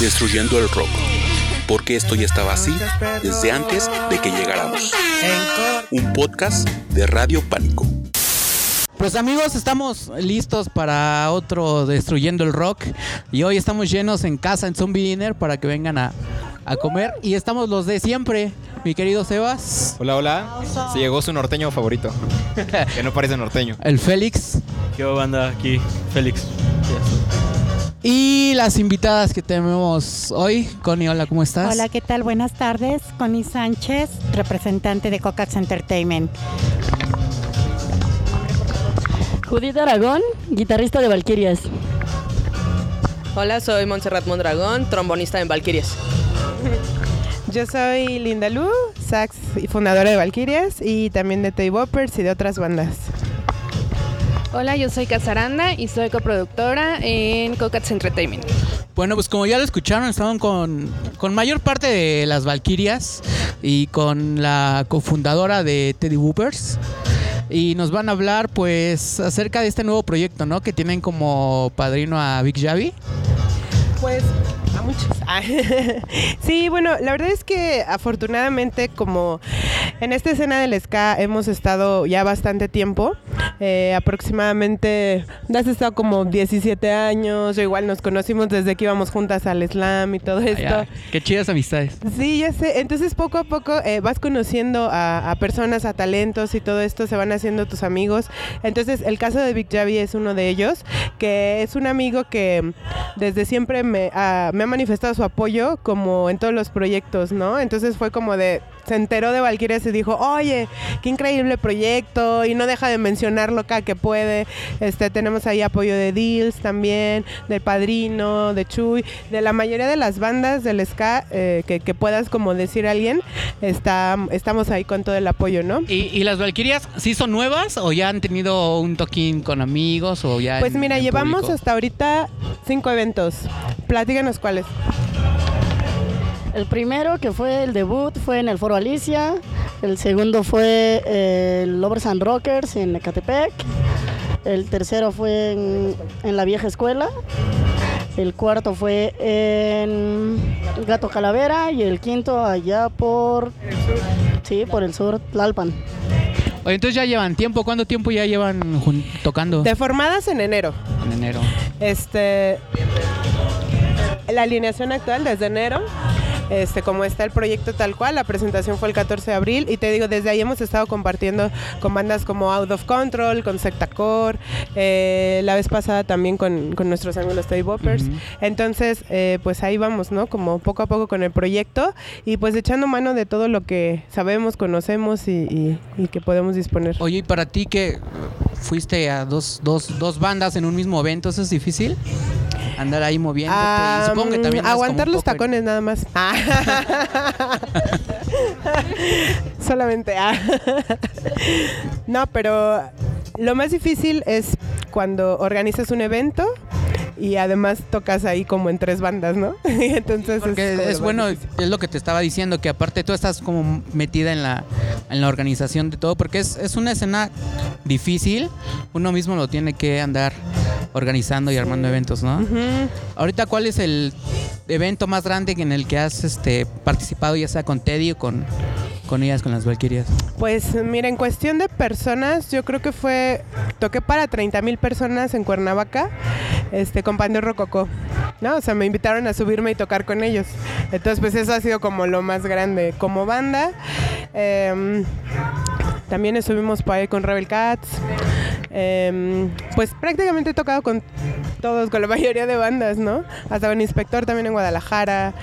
Destruyendo el rock. Porque esto ya estaba así desde antes de que llegáramos. Un podcast de Radio Pánico. Pues amigos, estamos listos para otro Destruyendo el Rock. Y hoy estamos llenos en casa en Zombie Dinner para que vengan a, a comer. Y estamos los de siempre. Mi querido Sebas, Hola, hola. Se llegó su norteño favorito. que no parece norteño. el Félix ¿Qué banda aquí? Félix. Y las invitadas que tenemos hoy. Connie, hola, ¿cómo estás? Hola, ¿qué tal? Buenas tardes. Connie Sánchez, representante de Cocax Entertainment. Judith Aragón, guitarrista de Valkyrias. Hola, soy Montserrat Mondragón, trombonista en Valkyries. Yo soy Linda Lu, sax y fundadora de Valkyrias y también de Toy Boppers y de otras bandas. Hola, yo soy Casaranda y soy coproductora en Cocats Entertainment. Bueno, pues como ya lo escucharon, estaban con, con mayor parte de las Valkyrias y con la cofundadora de Teddy Woopers. Y nos van a hablar pues acerca de este nuevo proyecto, ¿no? Que tienen como padrino a Big Javi. Pues muchos. Ah, sí, bueno, la verdad es que afortunadamente como en esta escena del ska hemos estado ya bastante tiempo, eh, aproximadamente, has estado como 17 años, o igual nos conocimos desde que íbamos juntas al slam y todo esto. Ya, qué chidas amistades. Sí, ya sé. Entonces poco a poco eh, vas conociendo a, a personas, a talentos y todo esto se van haciendo tus amigos. Entonces el caso de Big Javi es uno de ellos, que es un amigo que desde siempre me, me ha manifestado su apoyo como en todos los proyectos, ¿no? Entonces fue como de, se enteró de Valkyrias y dijo, oye, qué increíble proyecto y no deja de mencionarlo cada que puede. Este, tenemos ahí apoyo de Deals también, del Padrino, de Chuy, de la mayoría de las bandas del ska eh, que, que puedas como decir a alguien, está, estamos ahí con todo el apoyo, ¿no? ¿Y, y las Valkyrias sí son nuevas o ya han tenido un toquín con amigos o ya Pues en- mira, en llevamos público? hasta ahorita cinco eventos. Platícanos cuáles. El primero, que fue el debut, fue en el Foro Alicia. El segundo fue eh, el Lovers and Rockers en Ecatepec. El tercero fue en, en la vieja escuela. El cuarto fue en Gato Calavera. Y el quinto allá por... Sí, por el sur, Tlalpan. Oye, entonces ya llevan tiempo. ¿Cuánto tiempo ya llevan tocando? Deformadas en enero. En enero. Este. La alineación actual desde enero. Este, como está el proyecto tal cual, la presentación fue el 14 de abril y te digo, desde ahí hemos estado compartiendo con bandas como Out of Control, con Sectacore, eh, la vez pasada también con, con nuestros amigos los Toy Boppers. Entonces, eh, pues ahí vamos, ¿no? Como poco a poco con el proyecto y pues echando mano de todo lo que sabemos, conocemos y, y- y que podemos disponer. Oye, ¿y para ti que fuiste a dos, dos, dos bandas en un mismo evento, eso es difícil? Andar ahí moviéndote. Ah, y supongo que también andas como aguantar los tacones nada más. Ah. Solamente. ah. no, pero lo más difícil es cuando organizas un evento y además tocas ahí como en tres bandas, ¿no? Entonces Porque como es, más bueno, difícil. es lo que te estaba diciendo, que aparte tú estás como metida en la, en la organización de todo, porque es, es una escena difícil, uno mismo lo tiene que andar organizando y armando eventos, ¿no? Ahorita, ¿cuál es el evento más grande en el que has este, participado, ya sea con Teddy o con, con ellas, con las Valkyrias? Pues mira, en cuestión de personas, yo creo que fue, toqué para 30 mil personas en Cuernavaca, este, con Pandeo Rococó, ¿no? O sea, me invitaron a subirme y tocar con ellos. Entonces, pues eso ha sido como lo más grande. Como banda, em, también estuvimos por ahí con Rebel Cats. Em, pues prácticamente he tocado con todos, con la mayoría de bandas, ¿no? Hasta con Inspector también en Guadalajara.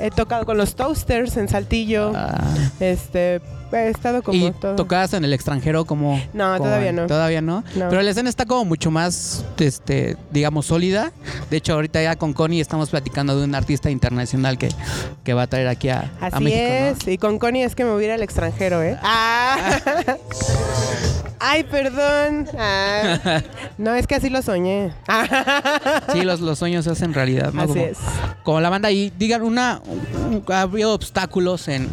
He tocado con los Toasters en Saltillo. Ah, Este, he estado como y todo. tocadas en el extranjero como... No, como- todavía no. Todavía no. No. Pero la escena está como mucho más, este, digamos, sólida. De hecho, ahorita ya con Connie estamos platicando de un artista internacional que, que va a traer aquí a, a Así México, ¿no? es. Y con Connie es que me voy a ir al extranjero, ¿eh? Ah. Ay, perdón. Ah. No, es que así lo soñé. Sí, los, los sueños se hacen realidad, ¿no? Así como, es. como la banda y digan una un- ha habido obstáculos en,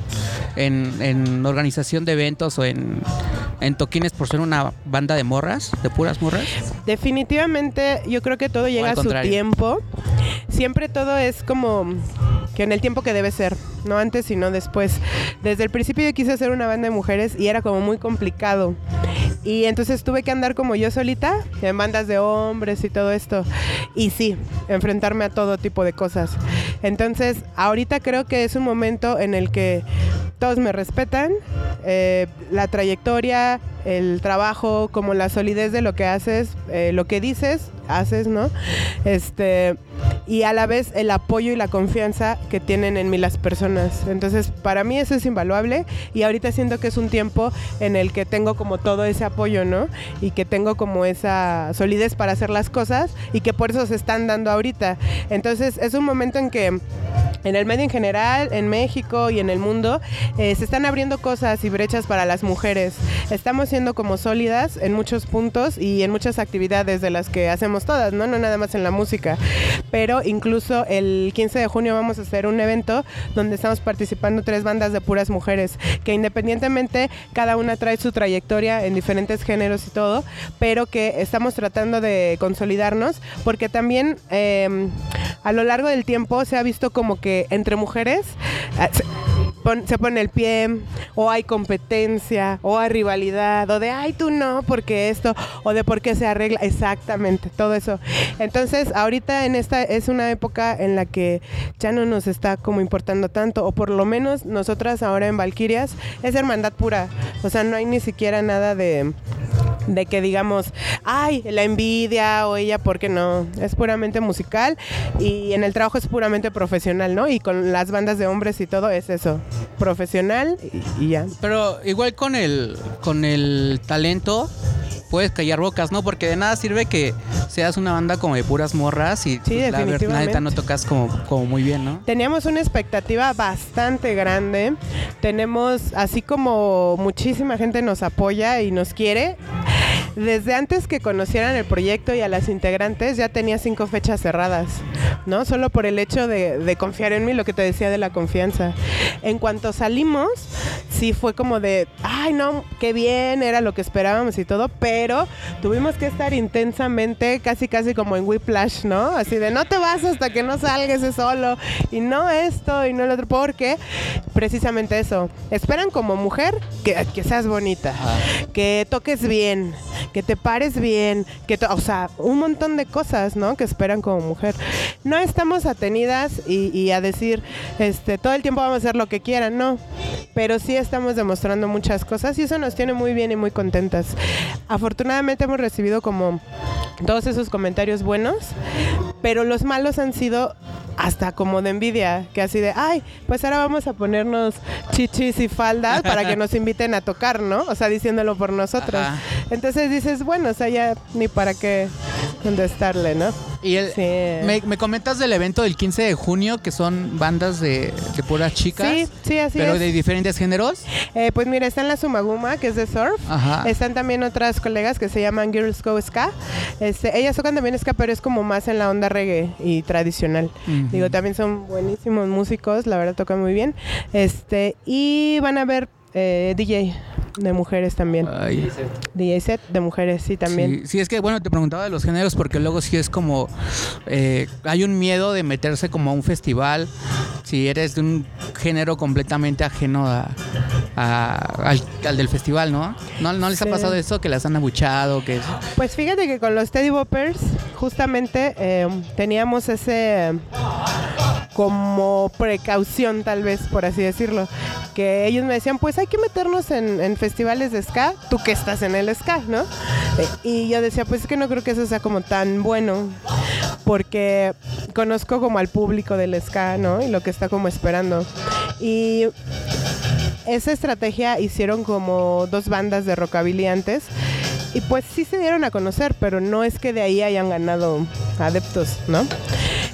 en, en organización de eventos o en, en toquines por ser una banda de morras, de puras morras. Definitivamente, yo creo que todo llega a su tiempo. siempre todo es como que en el tiempo que debe ser, no antes sino después. Desde el principio yo quise hacer una banda de mujeres y era como muy complicado. Y entonces tuve que andar como yo solita, en bandas de hombres y todo esto. Y sí, enfrentarme a todo tipo de cosas. Entonces, ahorita creo que es un momento en el que me respetan, eh, la trayectoria, el trabajo, como la solidez de lo que haces, eh, lo que dices, haces, ¿no? Este, y a la vez el apoyo y la confianza que tienen en mí las personas. Entonces, para mí eso es invaluable y ahorita siento que es un tiempo en el que tengo como todo ese apoyo, ¿no? Y que tengo como esa solidez para hacer las cosas y que por eso se están dando ahorita. Entonces, es un momento en que en el medio en general, en México y en el mundo, eh, se están abriendo cosas y brechas para las mujeres. Estamos siendo como sólidas en muchos puntos y en muchas actividades de las que hacemos todas, ¿no? No nada más en la música. Pero incluso el 15 de junio vamos a hacer un evento donde estamos participando tres bandas de puras mujeres, que independientemente cada una trae su trayectoria en diferentes géneros y todo, pero que estamos tratando de consolidarnos porque también eh, a lo largo del tiempo se ha visto como que entre mujeres ah, se, pone el pie, o hay competencia, o hay rivalidad, o de ay tú no, porque esto, o de por qué se arregla, exactamente, todo eso. Entonces, ahorita en esta es una época en la que ya no nos está como importando tanto, o por lo menos nosotras ahora en Valquirias es hermandad pura, o sea, no hay ni siquiera nada de de que digamos, ay, la envidia o ella, ¿por qué no? Es puramente musical y en el trabajo es puramente profesional, ¿no? Y con las bandas de hombres y todo es eso, profesional y, ya. Pero igual con el, con el talento puedes callar bocas, ¿no? Porque de nada sirve que seas una banda como de puras morras y sí, pues, la verdad no tocas como, como muy bien, ¿no? Teníamos una expectativa bastante grande. Tenemos, así como muchísima gente nos apoya y nos quiere, desde antes que conocieran el proyecto y a las integrantes ya tenía cinco fechas cerradas, ¿no? Solo por el hecho de, confiar en mí, lo que te decía de la confianza. En cuanto salimos, sí fue como de, ay no, qué bien, era lo que esperábamos y todo, pero tuvimos que estar intensamente, casi casi como en Whiplash, ¿no? Así de, no te vas hasta que no salgas solo, y no esto, y no lo otro, porque precisamente eso, esperan como mujer que, que seas bonita, que toques bien, que te pares bien, que o sea, un montón de cosas, ¿no? Que esperan como mujer. No estamos atenidas y, a decir, este, todo el tiempo vamos a hacer lo que quieran, no. Pero sí estamos demostrando muchas cosas y eso nos tiene muy bien y muy contentas. Afortunadamente hemos recibido como todos esos comentarios buenos, pero los malos han sido hasta como de envidia, que así de, ay, pues ahora vamos a ponernos chichis y faldas para que nos inviten a tocar, ¿no? O sea, diciéndolo por nosotros. Entonces dices, bueno, o sea, ya ni para qué contestarle, ¿no? Y el, me, comentas del evento del 15 de junio, que son bandas de, de puras chicas. Sí, sí, así Pero de diferentes géneros. Eh, pues mira, está en la Sumaguma, que es de surf. Están también otras colegas que se llaman Girls Go Ska. Este, ellas tocan también ska, pero es como más en la onda reggae y tradicional. Digo, también son buenísimos músicos, la verdad tocan muy bien. Este, y van a ver eh, DJ de mujeres también. DJ set de mujeres, sí, también. Sí, es que, bueno, te preguntaba de los géneros porque luego sí es como, eh, hay un miedo de meterse como a un festival si eres de un género completamente ajeno a, al, del festival, ¿no? ¿no? ¿No, les ha pasado eso, que las han abuchado? Que... Pues fíjate que con los Teddy Boppers justamente eh, teníamos ese como precaución tal vez, por así decirlo, que ellos me decían, pues hay que meternos en, festivales de ska, tú que estás en el ska, ¿no? Eh, y yo decía, pues es que no creo que eso sea como tan bueno, porque conozco como al público del ska, ¿no? Y lo que está como esperando. Y esa estrategia hicieron como dos bandas de rockabilly antes. Y pues sí se dieron a conocer, pero no es que de ahí hayan ganado adeptos, ¿no?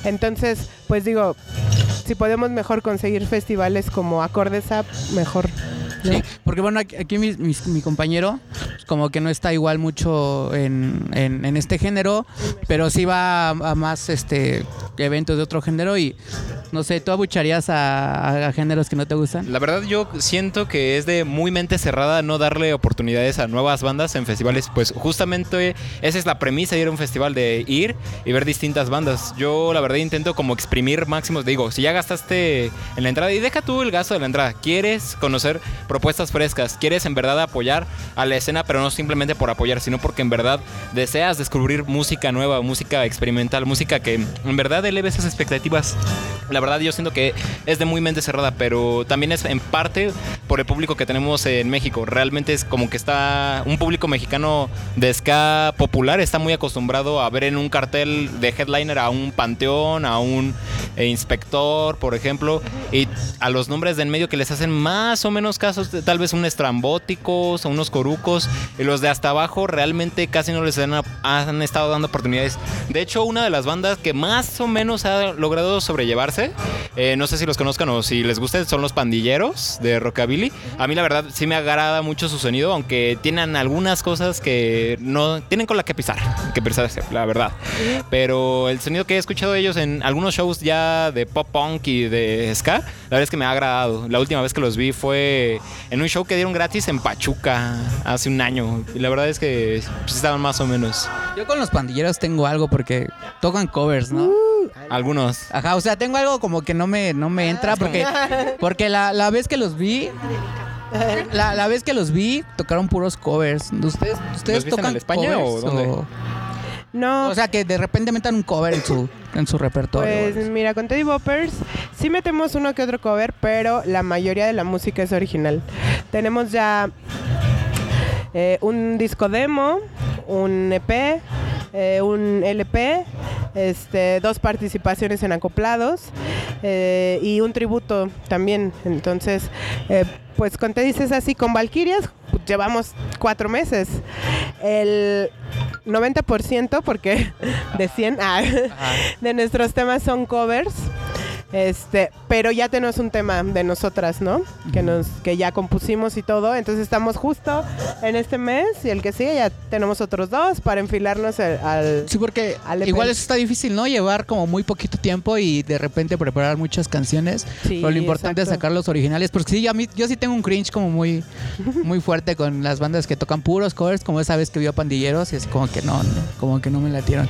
Entonces, pues digo, si podemos mejor conseguir festivales como Acordesa, mejor. ¿no? Sí, porque bueno, aquí mi, mi- mi compañero pues, como que no está igual mucho en, en- en este género, pero sí va a, a más este eventos de otro género y no sé, ¿tú abucharías a, géneros que no te gustan? La verdad yo siento que es de muy mente cerrada no darle oportunidades a nuevas bandas en festivales. Pues justamente esa es la premisa de ir a un festival, de ir y ver distintas bandas. Yo la verdad intento como exprimir máximos. Digo, si ya gastaste en la entrada y deja tú el gasto de la entrada. Quieres conocer propuestas frescas. Quieres en verdad apoyar a la escena, pero no simplemente por apoyar, sino porque en verdad deseas descubrir música nueva, música experimental, música que en verdad eleve esas expectativas. Verdad yo siento que es de muy mente cerrada, pero también es en parte por el público que tenemos en México. Realmente es como que está un público mexicano de ska popular, está muy acostumbrado a ver en un cartel de headliner a un panteón, a un eh, inspector, por ejemplo, y a los nombres de en medio que les hacen más o menos casos, tal vez un estrambóticos o unos corucos, y los de hasta abajo realmente casi no les han, han estado dando oportunidades. De hecho, una de las bandas que más o menos ha logrado sobrellevarse, eh, no sé si los conozcan o si les gusta, son los pandilleros de Rockabilly. A mí la verdad sí me agrada mucho su sonido, aunque tienen algunas cosas que no tienen con la que pisar, que pisarse, la verdad. Pero el sonido que he escuchado de ellos en algunos shows ya de pop punk y de ska, la verdad es que me ha agradado. La última vez que los vi fue en un show que dieron gratis en Pachuca hace un año. Y la verdad es que pues, estaban más o menos. Yo con los pandilleros tengo algo porque tocan covers, ¿no? Algunos. Ajá, o sea, tengo algo como que no me, no me entra porque, porque la, la vez que los vi, la, la vez que los vi, tocaron puros covers. ¿Ustedes, ustedes en tocan el España o dónde? No, O sea, que de repente metan un cover en su, en su repertorio. Pues mira, con Teddy Boppers sí metemos uno que otro cover, pero la mayoría de la música es original. Tenemos ya eh, un disco demo, un EP, eh, un LP, este, dos participaciones en acoplados eh, y un tributo también. Entonces, eh, pues con Teddy es así, con Valkyrias pues, llevamos cuatro meses. El 90%, porque de 100, ah, de nuestros temas son covers. Este, pero ya tenemos un tema de nosotras, ¿no? Que nos, que ya compusimos y todo. Entonces estamos justo en este mes y el que sigue ya tenemos otros dos para enfilarnos el- al. Sí, porque al EP. igual eso está difícil, ¿no? Llevar como muy poquito tiempo y de repente preparar muchas canciones. Sí, pero lo importante es sacar los originales. Porque sí, a mí, yo sí tengo un cringe como muy, muy fuerte con las bandas que tocan puros covers, como esa vez que vio a Pandilleros y es como que no, no, como que no me latieron.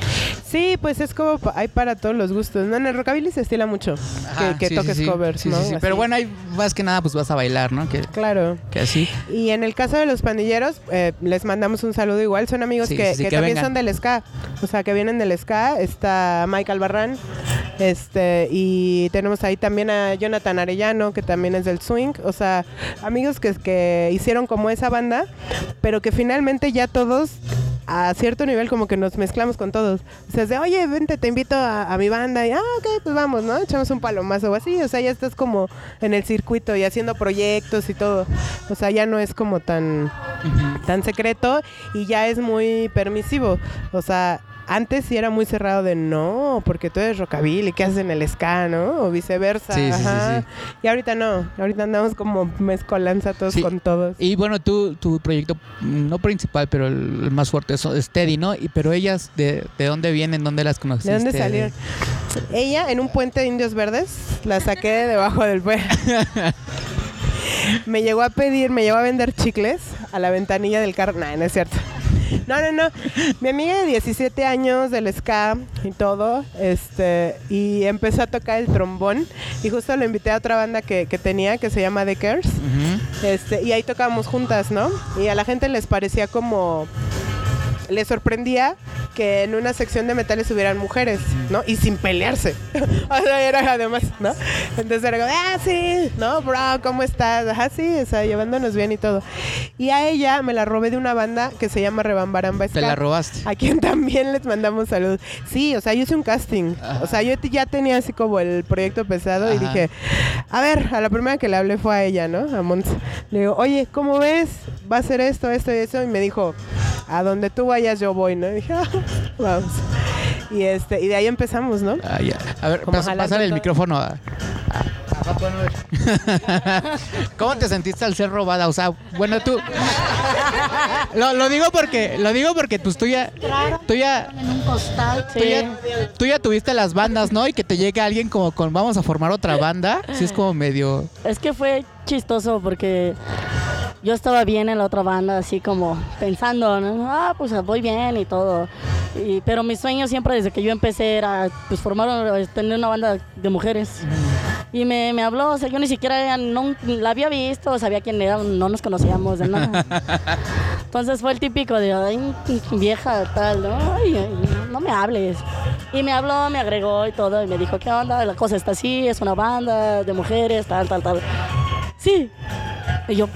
Sí, pues es como hay para todos los gustos. No, en el rockabilly se estila mucho Ajá, que, que sí, toques sí. covers, Sí, ¿no? sí, sí. Pero bueno, ahí más que nada pues vas a bailar, ¿no? Que, Claro. que así. Y en el caso de los pandilleros, eh, les mandamos un saludo igual. Son amigos que, también vengan. son del ska. O sea, que vienen del ska. Está Michael Barran. Este, y tenemos ahí también a Jonathan Arellano, que también es del swing. O sea, amigos que, que hicieron como esa banda, pero que finalmente ya todos a cierto nivel como que nos mezclamos con todos. O sea, es de, oye, vente, te invito a, a mi banda. Y, ah, ok, pues vamos, ¿no? Echamos un palomazo o así. O sea, ya estás como en el circuito y haciendo proyectos y todo. O sea, ya no es como tan, tan secreto y ya es muy permisivo. O sea, antes sí era muy cerrado de no, porque tú eres rockabilly, ¿qué haces en el ska, no? O viceversa. Sí, sí, sí. Y ahorita no, ahorita andamos como mezcolanza todos con todos. Y bueno, tú, tu proyecto, mm, no principal, pero el, el más fuerte es, Teddy, ¿no? Y, pero ellas, de, ¿de dónde vienen? ¿Dónde las conociste? ¿De dónde salieron? Ella en un puente de indios verdes, la saqué de debajo del puente. me llegó a pedir, me llegó a vender chicles a la ventanilla del carro. No, no es cierto. No, no, no. Mi amiga de 17 años del ska y todo, este, y empezó a tocar el trombón. Y justo lo invité a otra banda que, que tenía que se llama Deckers. Ujú. Este, y ahí tocábamos juntas, ¿no? Y a la gente les parecía como. Les sorprendía que en una sección de metales hubieran mujeres, ¿no? Y sin pelearse. o sea, era además, ¿no? Entonces era como, ah, sí, ¿no? Bro, ¿cómo estás? Ajá, sí, o sea, llevándonos bien y todo. Y a ella me la robé de una banda que se llama Rebambaramba Te la robaste. A quien también les mandamos saludos. Sí, o sea, yo hice un casting. Ajá. O sea, yo ya tenía así como el proyecto pesado y dije, a ver, a la primera que le hablé fue a ella, ¿no? A Mons. Le digo, oye, ¿cómo ves? Va a ser esto, esto y eso. Y me dijo, a donde tú vayas yo voy, ¿no? Y dije, "Ah, vamos. Y, este, y de ahí empezamos, ¿no? Ah, ya. A ver, Como pasa, jalando pásale el todo. micrófono a, a- a ¿Cómo te sentiste al ser robada? O sea, bueno, tú. Lo, lo digo porque, lo digo porque pues tú ya, tú ya, En un costal. tú ya, tú ya tuviste las bandas, ¿no? Y que te llegue alguien como con vamos a formar otra banda, sí es como medio. Es que fue chistoso porque yo estaba bien en la otra banda, así como pensando, ¿no? ah, pues voy bien y todo. Y- pero mi sueño siempre desde que yo empecé era pues formar, tener una banda de mujeres. Y me, me habló, o sea, yo ni siquiera no, la había visto, sabía quién era, no nos conocíamos de nada. Entonces fue el típico de, ay, vieja, tal, ¿no? Ay, no me hables. Y me habló, me agregó y todo, y me dijo, ¿qué onda? La cosa está así, es una banda de mujeres, tal, tal, tal. Sí. Y yo,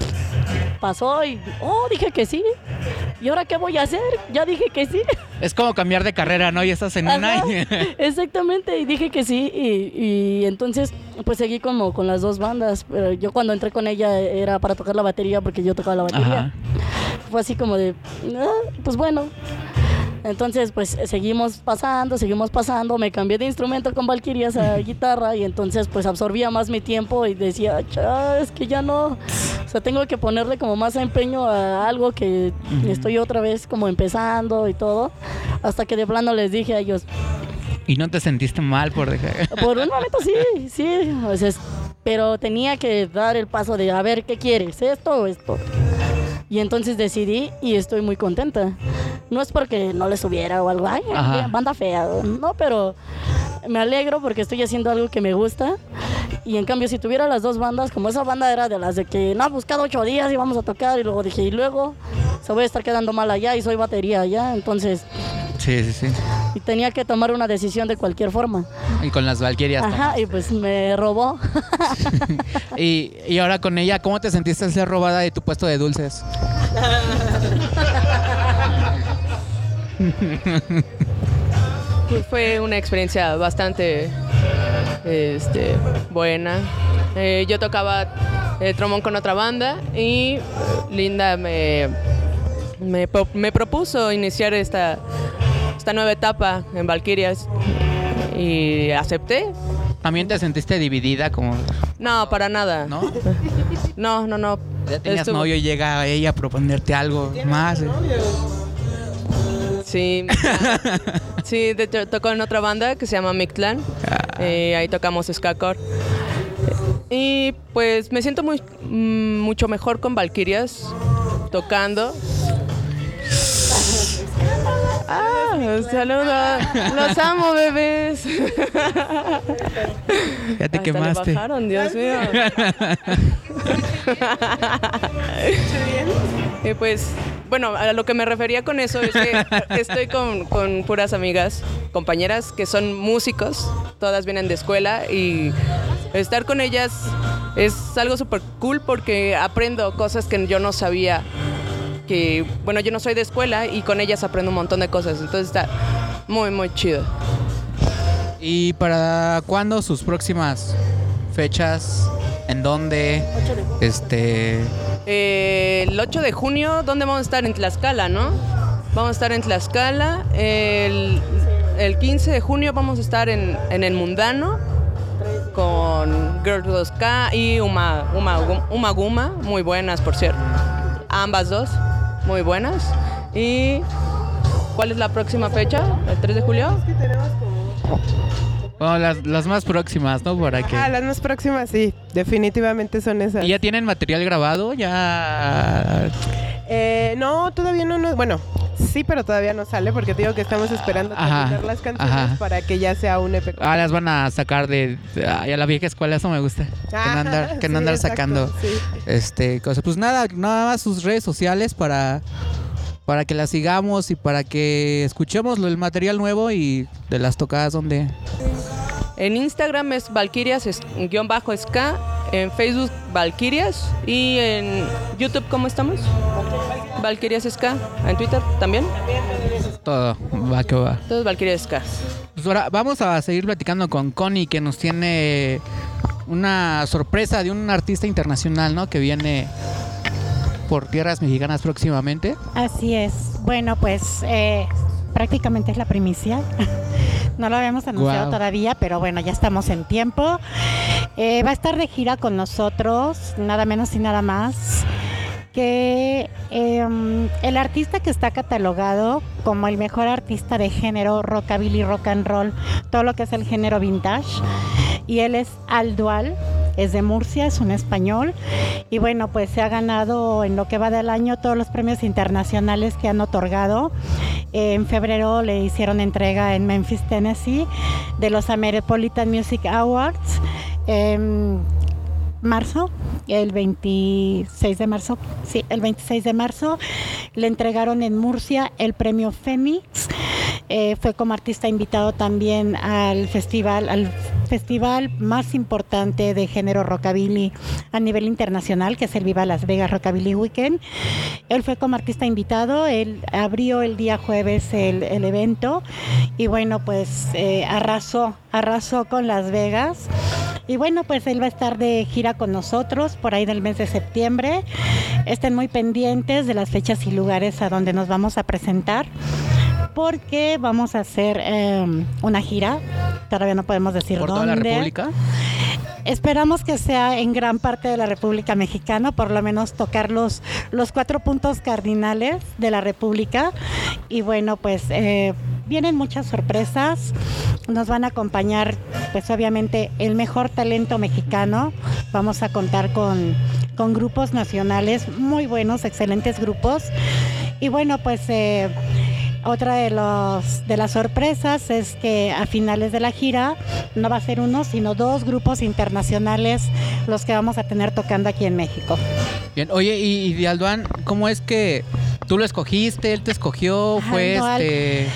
pasó y, oh, dije que sí. ¿Y ahora qué voy a hacer? Ya dije que sí. Es como cambiar de carrera, ¿no? Y estás en una. Y- Exactamente, y dije que sí, y, y entonces pues seguí como con las dos bandas, pero yo cuando entré con ella era para tocar la batería porque yo tocaba la batería. Ajá. Fue así como de, "Ah, pues bueno. Entonces pues seguimos pasando, seguimos pasando, me cambié de instrumento con Valkyrias a guitarra y entonces pues absorbía más mi tiempo y decía, "Cha, es que ya no, o sea, tengo que ponerle como más empeño a algo que estoy otra vez como empezando y todo, hasta que de plano les dije a ellos, Y no te sentiste mal por dejar. por un momento sí, sí, o sea, pero tenía que dar el paso de a ver qué quieres, esto o esto. Y entonces decidí y estoy muy contenta. No es porque no les subiera o algo, ay, Ajá. banda fea, no, pero me alegro porque estoy haciendo algo que me gusta. Y en cambio, si tuviera las dos bandas, como esa banda era de las de que no, pues cada ocho días íbamos a tocar, y luego dije, y luego se voy a estar quedando mal allá y soy batería allá, entonces, Sí, sí, sí. y tenía que tomar una decisión de cualquier forma. Y con las Valquirias. Ajá, y pues me robó. Y, y ahora con ella, ¿cómo te sentiste al ser robada de tu puesto de dulces? Fue una experiencia bastante este, buena. Eh, yo tocaba eh, trombón con otra banda y eh, Linda me, me propuso iniciar esta, esta nueva etapa en Valkyrias y acepté. ¿También te sentiste dividida como, No, para nada. no? No, no, no. Ya tenías Estuvo- novio y llega ella a proponerte algo más. eh. Sí, sí, de hecho, tocó en otra banda que se llama Mictlán. Eh, ahí tocamos Skacore. Y pues me siento muy, mm, mucho mejor con Valkyrias tocando. Saludos. Los amo, bebés. Ya te Hasta le quemaste. bajaron, Dios mío. Y pues, bueno, a lo que me refería con eso es que estoy con, con puras amigas, compañeras que son músicos, todas vienen de escuela y estar con ellas es algo súper cool porque aprendo cosas que yo no sabía. Que, bueno, yo no soy de escuela y con ellas aprendo un montón de cosas, entonces está muy, muy chido. ¿Y para cuándo sus próximas fechas? ¿En dónde? Este. Eh, el 8 de junio, ¿dónde vamos a estar? En Tlaxcala, ¿no? Vamos a estar en Tlaxcala. El, el 15 de junio vamos a estar en, en el Mundano con Girls 2K y Uma, Uma, Uma Guma, muy buenas, por cierto. Ambas dos, muy buenas. ¿Y cuál es la próxima fecha? ¿El 3 de julio? Bueno, las, las más próximas, ¿no? Para que. Ah, las más próximas sí, definitivamente son esas. ¿Y ya tienen material grabado? Ya. Eh, no, todavía no, no, bueno, sí, pero todavía no sale porque te digo que estamos esperando terminar las canciones ajá. para que ya sea un EP. Ah, las van a sacar de. Ay, a la vieja escuela, eso me gusta. Que no andar, que no Sí, andar exacto, sacando. sí. Este, cosas. Pues nada, nada más sus redes sociales para. Para que las sigamos y para que escuchemos lo- el material nuevo y de las tocadas donde. En Instagram es Valkyrias-SK, en Facebook Valkyrias y en YouTube, ¿cómo estamos? Valkyrias SK, en Twitter también, Todo va que va. todos Valkyrias SK. Pues ahora vamos a seguir platicando con Connie que nos tiene una sorpresa de un artista internacional, ¿no? Que viene por tierras mexicanas próximamente. Así es. Bueno, pues eh, prácticamente es la primicia. No lo habíamos anunciado todavía, pero bueno, ya estamos en tiempo. Eh, va a estar de gira con nosotros, nada menos y nada más que eh, el artista que está catalogado como el mejor artista de género rockabilly, rock and roll, todo lo que es el género vintage. Y él es Aldual, es de Murcia, es un español. Y bueno, pues se ha ganado en lo que va del año todos los premios internacionales que han otorgado. En febrero le hicieron entrega en Memphis, Tennessee, de los Metropolitan Music Awards. Em, marzo, el 26 de marzo, sí, el 26 de marzo, le entregaron en Murcia el premio Fénix. Eh, fue como artista invitado también al festival, al festival más importante de género rockabilly a nivel internacional, que es el Viva Las Vegas Rockabilly Weekend. Él fue como artista invitado, él abrió el día jueves el, el evento y bueno, pues eh, arrasó, arrasó con Las Vegas. Y bueno, pues él va a estar de gira con nosotros por ahí del mes de septiembre. Estén muy pendientes de las fechas y lugares a donde nos vamos a presentar porque vamos a hacer eh, una gira. Todavía no podemos decir Por dónde. toda la República. Esperamos que sea en gran parte de la República Mexicana, por lo menos tocar los, los cuatro puntos cardinales de la República. Y bueno, pues eh, vienen muchas sorpresas. Nos van a acompañar, pues obviamente, el mejor talento mexicano. Vamos a contar con, con grupos nacionales muy buenos, excelentes grupos. Y bueno, pues... eh, otra de, los, de las sorpresas es que a finales de la gira no va a ser uno, sino dos grupos internacionales los que vamos a tener tocando aquí en México. Bien, oye, y, y de ¿cómo es que tú lo escogiste, él te escogió, fue este...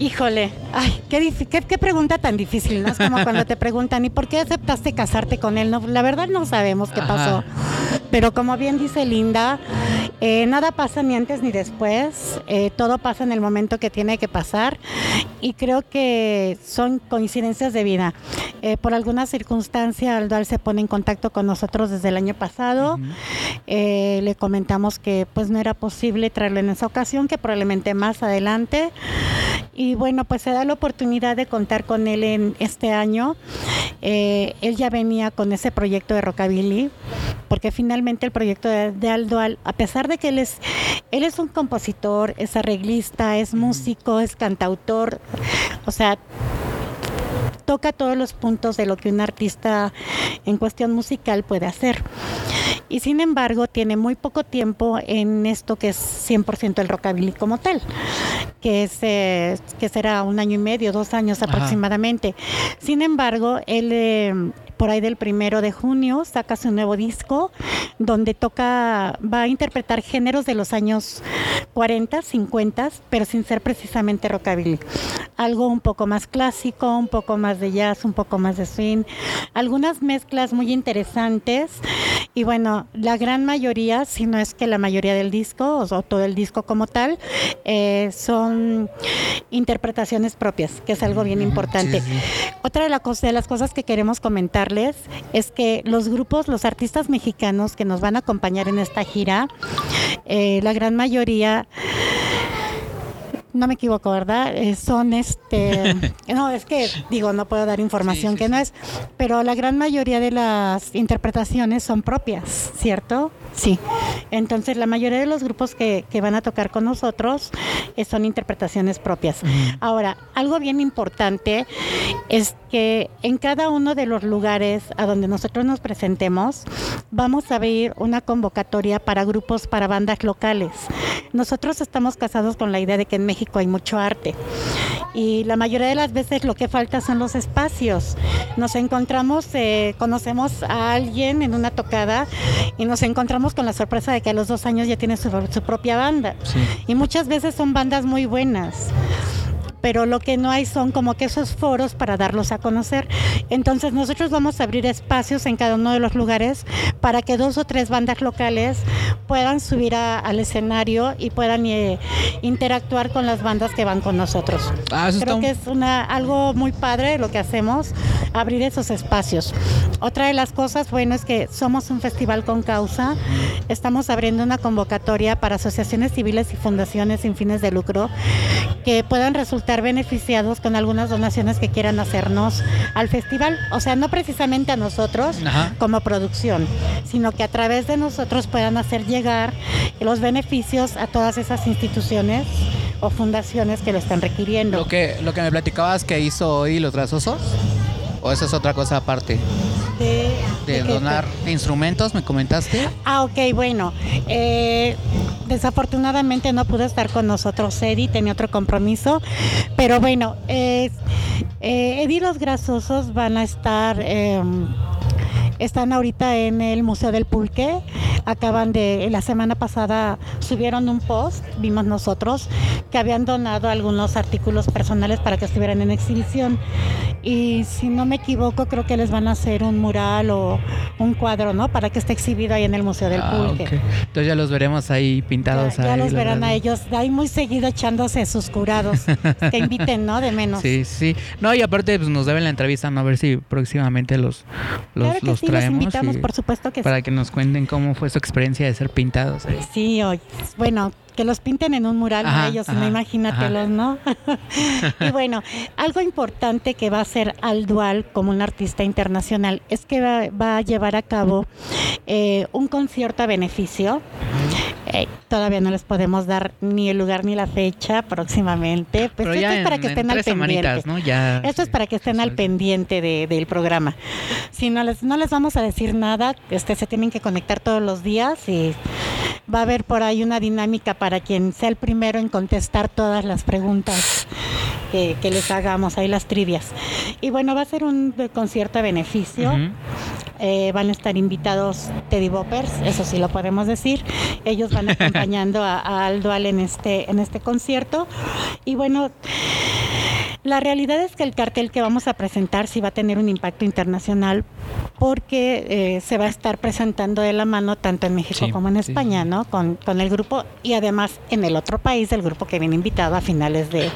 Híjole, ay, qué, qué, qué pregunta tan difícil, ¿no? Es como cuando te preguntan, ¿y por qué aceptaste casarte con él? No, la verdad no sabemos qué Ajá. pasó. Pero como bien dice Linda, eh, nada pasa ni antes ni después, eh, todo pasa en el momento que tiene que pasar y creo que son coincidencias de vida. Eh, por alguna circunstancia, Aldual se pone en contacto con nosotros desde el año pasado. Eh, le comentamos que pues no era posible traerlo en esa ocasión, que probablemente más adelante. Y bueno, pues se da la oportunidad de contar con él en este año. Eh, él ya venía con ese proyecto de Rockabilly, porque finalmente el proyecto de, de Aldo, Al- a pesar de que él es, él es un compositor, es arreglista, es músico, es cantautor, o sea, toca todos los puntos de lo que un artista en cuestión musical puede hacer. Y sin embargo, tiene muy poco tiempo en esto que es 100% el rockabilly como tal, que, es, eh, que será un año y medio, dos años Ajá. aproximadamente. Sin embargo, él eh, por ahí del primero de junio saca su nuevo disco donde toca, va a interpretar géneros de los años 40, 50, pero sin ser precisamente rockabilly. Algo un poco más clásico, un poco más de jazz, un poco más de swing, algunas mezclas muy interesantes y bueno, la gran mayoría, si no es que la mayoría del disco o, todo el disco como tal, eh, son interpretaciones propias, que es algo bien importante. Sí, sí. Otra de, la cos- de las cosas que queremos comentarles es que los grupos, los artistas mexicanos que nos van a acompañar en esta gira, eh, la gran mayoría no me equivoco, ¿verdad? Eh, son este, no, es que digo, no puedo dar información Sí, sí, que no es, pero la gran mayoría de las interpretaciones son propias, ¿cierto? Sí. Entonces, la mayoría de los grupos que, que van a tocar con nosotros eh, son interpretaciones propias. Ahora, algo bien importante es que en cada uno de los lugares a donde nosotros nos presentemos, vamos a abrir una convocatoria para grupos, para bandas locales. Nosotros estamos casados con la idea de que en México hay mucho arte y la mayoría de las veces lo que falta son los espacios. Nos encontramos, eh, conocemos a alguien en una tocada y nos encontramos con la sorpresa de que a los dos años ya tiene su, su propia banda. Y muchas veces son bandas muy buenas pero lo que no hay son como que esos foros para darlos a conocer. Entonces nosotros vamos a abrir espacios en cada uno de los lugares para que dos o tres bandas locales puedan subir a- al escenario y puedan eh, interactuar con las bandas que van con nosotros. Ah, eso Creo que es una, algo muy padre lo que hacemos, abrir esos espacios. Otra de las cosas, bueno, es que somos un festival con causa. Estamos abriendo una convocatoria para asociaciones civiles y fundaciones sin fines de lucro que puedan resultar beneficiados con algunas donaciones que quieran hacernos al festival. O sea, no precisamente a nosotros Ajá. como producción, sino que a través de nosotros puedan hacer llegar los beneficios a todas esas instituciones o fundaciones que lo están requiriendo. Lo que, lo que me platicabas que hizo hoy los grasosos. ¿O eso es otra cosa aparte? de, donar instrumentos, me comentaste. Ah, ok, bueno. Eh, desafortunadamente no pudo estar con nosotros Eddie, tenía otro compromiso. Pero bueno, eh, eh, los grasosos van a estar... eh, están ahorita en el Museo del Pulque. Acaban de, la semana pasada subieron un post, vimos nosotros, que habían donado algunos artículos personales para que estuvieran en exhibición. Y si no me equivoco, creo que les van a hacer un mural o un cuadro, ¿no? Para que esté exhibido ahí en el Museo del Ah, Pulque. ok. Entonces ya los veremos ahí Ya, pintados. ya ahí, los verán verdad. a ellos ahí muy seguido echándose sus curados. que inviten, ¿no? De menos. Sí, sí. No, y aparte pues, nos deben la entrevista, ¿no? A ver si próximamente los, los, claro que los sí, los traemos. invitamos, y- por supuesto que para sí. que nos cuenten cómo fue su experiencia de ser pintados. ahí. Sí, oye, bueno, que los pinten en un mural Ajá, a ellos, ajá, no imagínatelos, ¿no? y bueno, algo importante que va a hacer al Dual como un artista internacional es que va, va a llevar a cabo eh, un concierto a beneficio. Eh, todavía no les podemos dar ni el lugar ni la fecha próximamente. Pues Pero esto es para en- que estén al pendiente. ¿no? Ya. Esto es para que estén al pendiente de- del programa. Si no les, no les vamos a decir nada, este, se tienen que conectar todos los días y va a haber por ahí una dinámica para quien sea el primero en contestar todas las preguntas que, que les hagamos, ahí las trivias. Y bueno, va a ser un concierto a beneficio. Eh, van a estar invitados Teddy Boppers, eso sí lo podemos decir. Ellos van acompañando a, a Aldo Al en este, en este concierto. Y bueno, la realidad es que el cartel que vamos a presentar sí va a tener un impacto internacional porque eh, se va a estar presentando de la mano tanto en México Sí, como en España, sí. ¿no? Con, con el grupo y además en el otro país, el grupo que viene invitado a finales de,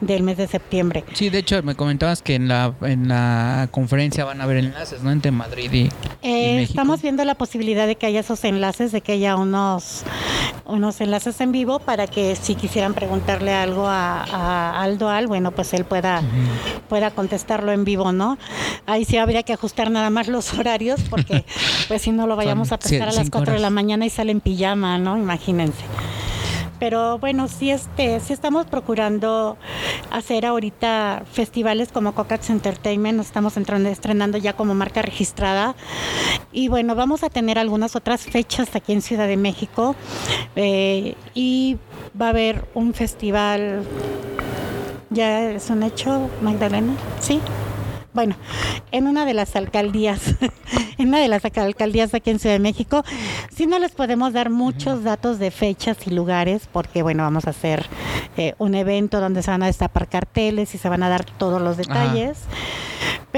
del mes de septiembre. Sí, de hecho, me comentabas que en la, en la conferencia van a haber enlaces, ¿no? Entre Madrid y, Eh, y México. estamos viendo la posibilidad de que haya esos enlaces, de que haya unos, unos enlaces en vivo para que si quisieran preguntarle algo a, a Aldo Al, bueno, pues él pueda, pueda contestarlo en vivo, ¿no? Ahí sí habría que ajustar nada más los horarios porque pues si no lo vayamos a prestar a las cinco 4 de la mañana y sale en pijama, ¿no? Imagínense. Pero bueno, sí, este, sí estamos procurando hacer ahorita festivales como Cocats Entertainment, nos estamos entrando- estrenando ya como marca registrada. Y bueno, vamos a tener algunas otras fechas aquí en Ciudad de México. eh, y va a haber un festival, ya es un hecho, Magdalena, ¿sí? Bueno, en una de las alcaldías, en una de las alcaldías aquí en Ciudad de México, sí no les podemos dar muchos datos de fechas y lugares, porque bueno, vamos a hacer eh, un evento donde se van a destapar carteles y se van a dar todos los detalles.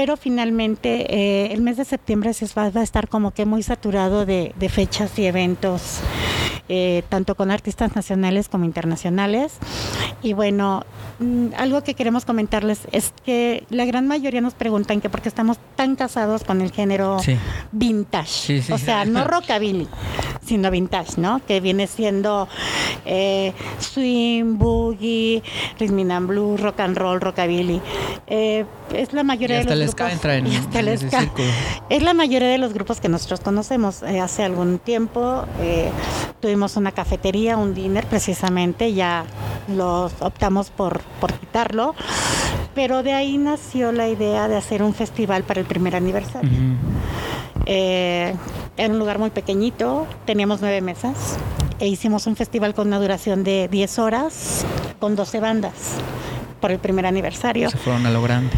Pero finalmente eh, el mes de septiembre sí va, va a estar como que muy saturado de, de fechas y eventos, eh, tanto con artistas nacionales como internacionales. Y bueno, mm, algo que queremos comentarles es que la gran mayoría nos preguntan que por qué estamos tan casados con el género Sí. vintage. Sí, sí. O sea, no rockabilly, sino vintage, ¿no? Que viene siendo eh, swing, boogie, rhythm and blues, rock and roll, rockabilly. Eh, es la mayoría Y hasta de los grupos. entra en- y hasta el en ese círculo. Es la mayoría de los grupos que nosotros conocemos. Eh, hace algún tiempo eh, tuvimos una cafetería, un dinner precisamente, ya los optamos por, por quitarlo, pero de ahí nació la idea de hacer un festival para el primer aniversario. Eh, en un lugar muy pequeñito, teníamos nueve mesas e hicimos un festival con una duración de 10 horas con 12 bandas por el primer aniversario. Se fueron a lo grande.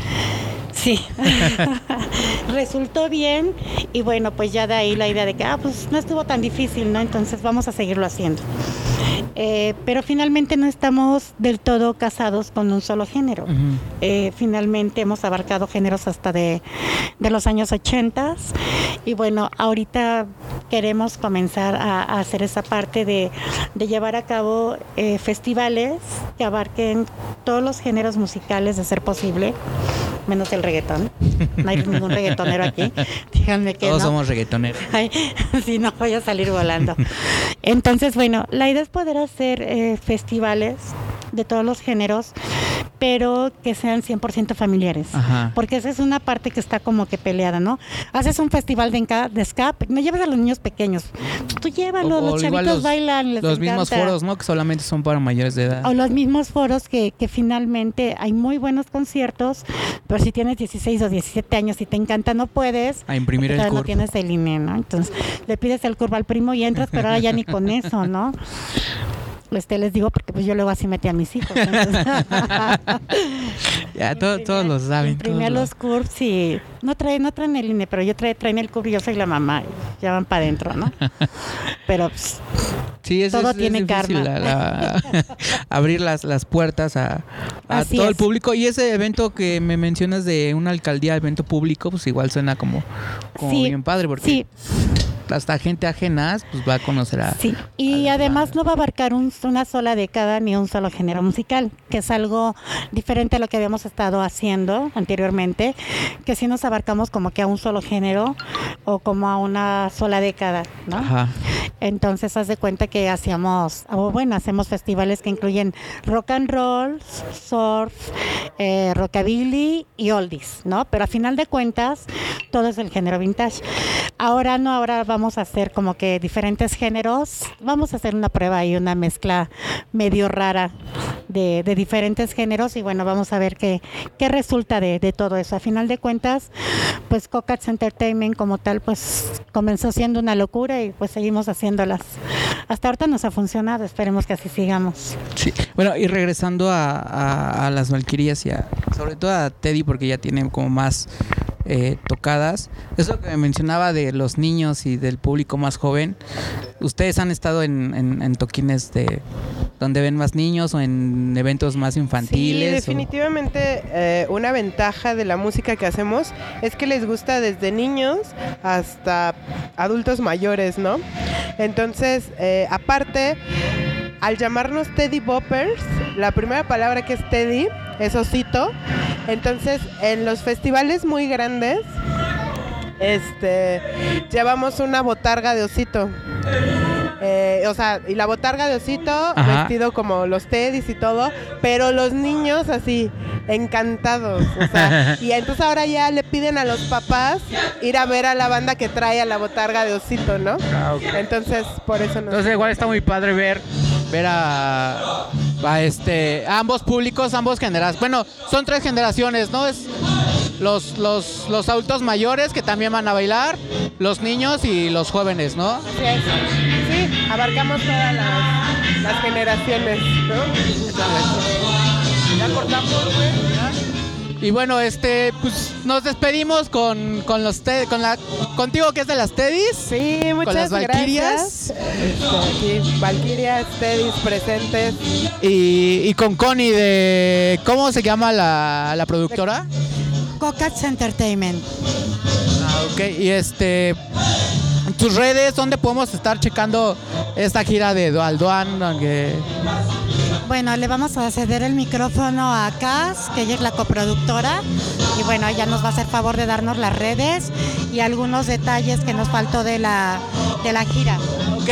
Sí, resultó bien y bueno, pues ya de ahí la idea de que, ah, pues no estuvo tan difícil, ¿no? Entonces vamos a seguirlo haciendo. Eh, pero finalmente no estamos del todo casados con un solo género. Eh, finalmente hemos abarcado géneros hasta de, de los años 80 y bueno, ahorita queremos comenzar a, a hacer esa parte de, de llevar a cabo eh, festivales que abarquen todos los géneros musicales de ser posible, menos el reggaetón. No hay ningún reggaetonero aquí. Díganme que Todos no. somos reggaetoneros. Si no voy a salir volando. Entonces, bueno, la idea es poder hacer eh, festivales de todos los géneros, pero que sean 100% familiares. Ajá. Porque esa es una parte que está como que peleada, ¿no? Haces un festival de, de ska, no llevas a los niños pequeños. Tú llévalos, O- o los chavitos los- bailan, les Los mismos foros, ¿no? Que solamente son para mayores de edad. O los mismos foros que, que finalmente hay muy buenos conciertos, pero si tienes 16 o 17 años y te encanta, no puedes. A imprimir el todavía no tienes el INE, ¿no? Entonces le pides el curva al primo y entras, pero ahora ya ni con eso, ¿no? Este, les digo porque pues yo luego así metí a mis hijos. entonces- Ya, to- todos lo saben. todos Imprimía lo- los curves y no traen, no traen el INE, pero yo trae, traen el curve y yo soy la mamá. y ya van para adentro, ¿no? Pero pues, Sí, es, todo es- es tiene difícil karma. la- la- abrir las, las puertas a, todo el es. público. Y ese evento que me mencionas de una alcaldía, evento público, pues igual suena como, como Sí, bien padre, porque sí, hasta gente ajena pues va a conocer a... Sí, y además no va a abarcar un- una sola década ni un solo género musical, que es algo diferente a lo que habíamos estado haciendo anteriormente, que sí nos abarcamos como que a un solo género o como a una sola década, ¿no? Ajá. Entonces, haz de cuenta que hacíamos, o bueno, hacemos festivales que incluyen rock and roll, surf, eh, rockabilly y oldies, ¿no? Pero a final de cuentas, todo es el género vintage. Ahora no, ahora vamos a hacer como que diferentes géneros. Vamos a hacer una prueba y una mezcla medio rara de, de diferentes géneros y bueno, vamos a ver qué, qué resulta de, de todo eso. A final de cuentas, pues Cocats Entertainment como tal, pues comenzó siendo una locura y pues seguimos haciéndolas. Hasta ahorita nos ha funcionado, esperemos que así sigamos. Sí. Bueno, y regresando a, a- las Valquirias y a, sobre todo a Teddy, porque ya tiene como más eh, tocadas. Eso que me mencionaba de los niños y del público más joven, ¿ustedes han estado en, en- en toquines de donde ven más niños o en eventos más Sí, infantiles? o- definitivamente eh, una ventaja de la música que hacemos es que les gusta desde niños hasta adultos mayores, ¿no? Entonces, eh, aparte, al llamarnos Teddy Boppers, la primera palabra que es Teddy es osito. Entonces, en los festivales muy grandes, este, llevamos una botarga de osito. Eh, o sea, y la botarga de osito, Ajá. vestido como los teddys y todo, pero los niños así, encantados. O sea, y entonces ahora ya le piden a los papás ir a ver a la banda que trae a la botarga de osito, ¿no? Entonces, por eso nos... Entonces igual está muy padre ver ver a, a este a ambos públicos, ambos generaciones. Bueno, son tres generaciones, ¿no? Es los, los, los adultos mayores que también van a bailar, los niños y los jóvenes, ¿no? Así es. Sí, abarcamos todas las, las generaciones, ¿no? Ya cortamos, güey. Y bueno, este, pues nos despedimos con, con los te- con la contigo que es de las Teddys. Sí, muchas las gracias. Valquirias. Este, aquí, Valkyrias, Teddys presentes. Y, y con Connie de ¿cómo se llama la, la productora? Cocats Entertainment. Ah, ok. Y este tus redes, ¿dónde podemos estar checando esta gira de Dual Duan? Aunque- Bueno, le vamos a ceder el micrófono a Cas, que ella es la coproductora. Y bueno, ella nos va a hacer favor de darnos las redes y algunos detalles que nos faltó de la, de la gira. Ok,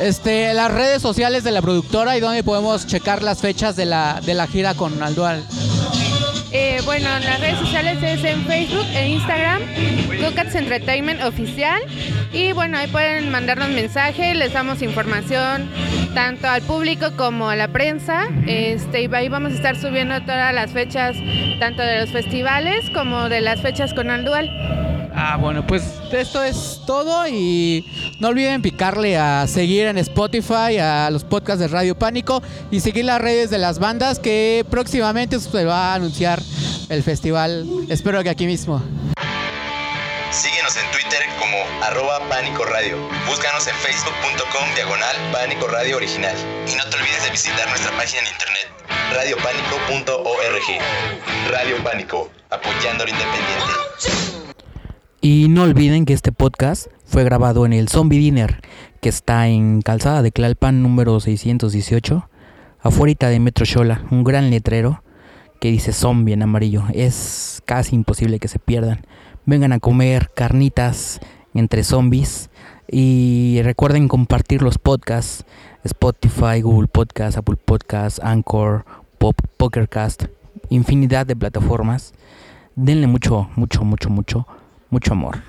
este, las redes sociales de la productora y dónde podemos checar las fechas de la, de la gira con Aldual. Eh, bueno, en las redes sociales es en Facebook e Instagram, Cocats Entertainment Oficial. Y bueno, ahí pueden mandarnos mensaje, les damos información tanto al público como a la prensa. Este, y ahí vamos a estar subiendo todas las fechas, tanto de los festivales como de las fechas con Aldual. Ah, bueno, pues esto es todo y no olviden picarle a seguir en Spotify, a los podcasts de Radio Pánico y seguir las redes de las bandas que próximamente se va a anunciar el festival. Espero que aquí mismo. Arroba Pánico Radio. Búscanos en facebook.com diagonal Pánico Radio Original. Y no te olvides de visitar nuestra página en internet radiopánico.org. Radio Pánico, apoyando lo independiente. Y no olviden que este podcast fue grabado en el Zombie Dinner, que está en Calzada de Tlalpan número 618, afuera de Metro Xola, un gran letrero que dice zombie en amarillo. Es casi imposible que se pierdan. Vengan a comer carnitas entre zombies Y recuerden compartir los podcasts, Spotify, Google Podcasts, Apple Podcasts, Anchor, Pop, Pokercast, infinidad de plataformas. Denle mucho, mucho, mucho, mucho, mucho amor.